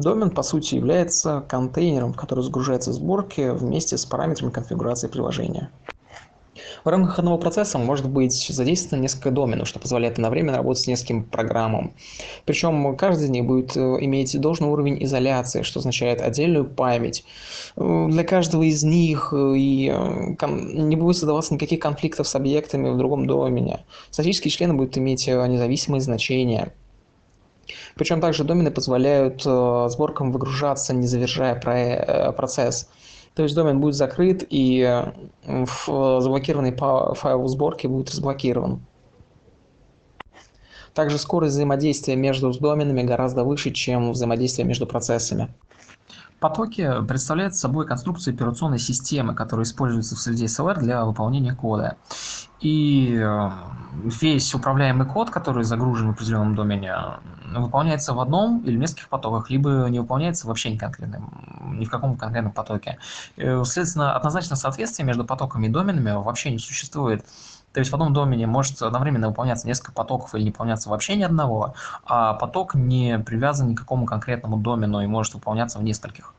Домен, по сути, является контейнером, в который загружаются сборки вместе с параметрами конфигурации приложения. В рамках одного процесса может быть задействовано несколько доменов, что позволяет одновременно работать с несколькими программам. Причем каждый из них будет э, иметь должный уровень изоляции, что означает отдельную память. Э, для каждого из них э, и не будет создаваться никаких конфликтов с объектами в другом домене. Статические члены будут иметь независимые значения. Причем также домены позволяют сборкам выгружаться, не завершая процесс. То есть домен будет закрыт, и э, заблокированный файл сборки будет разблокирован. Также скорость взаимодействия между доменами гораздо выше, чем взаимодействие между процессами. Потоки представляют собой конструкцию операционной системы, которая используется в среде SLR для выполнения кода. И э, весь управляемый код, который загружен в определенном домене, выполняется в одном или нескольких потоках, либо не выполняется вообще ни в каком конкретном потоке. Э, следственно, однозначно соответствие между потоками и доменами вообще не существует. То есть в одном домене может одновременно выполняться несколько потоков или не выполняться вообще ни одного, а поток не привязан ни к какому конкретному домену и может выполняться в нескольких.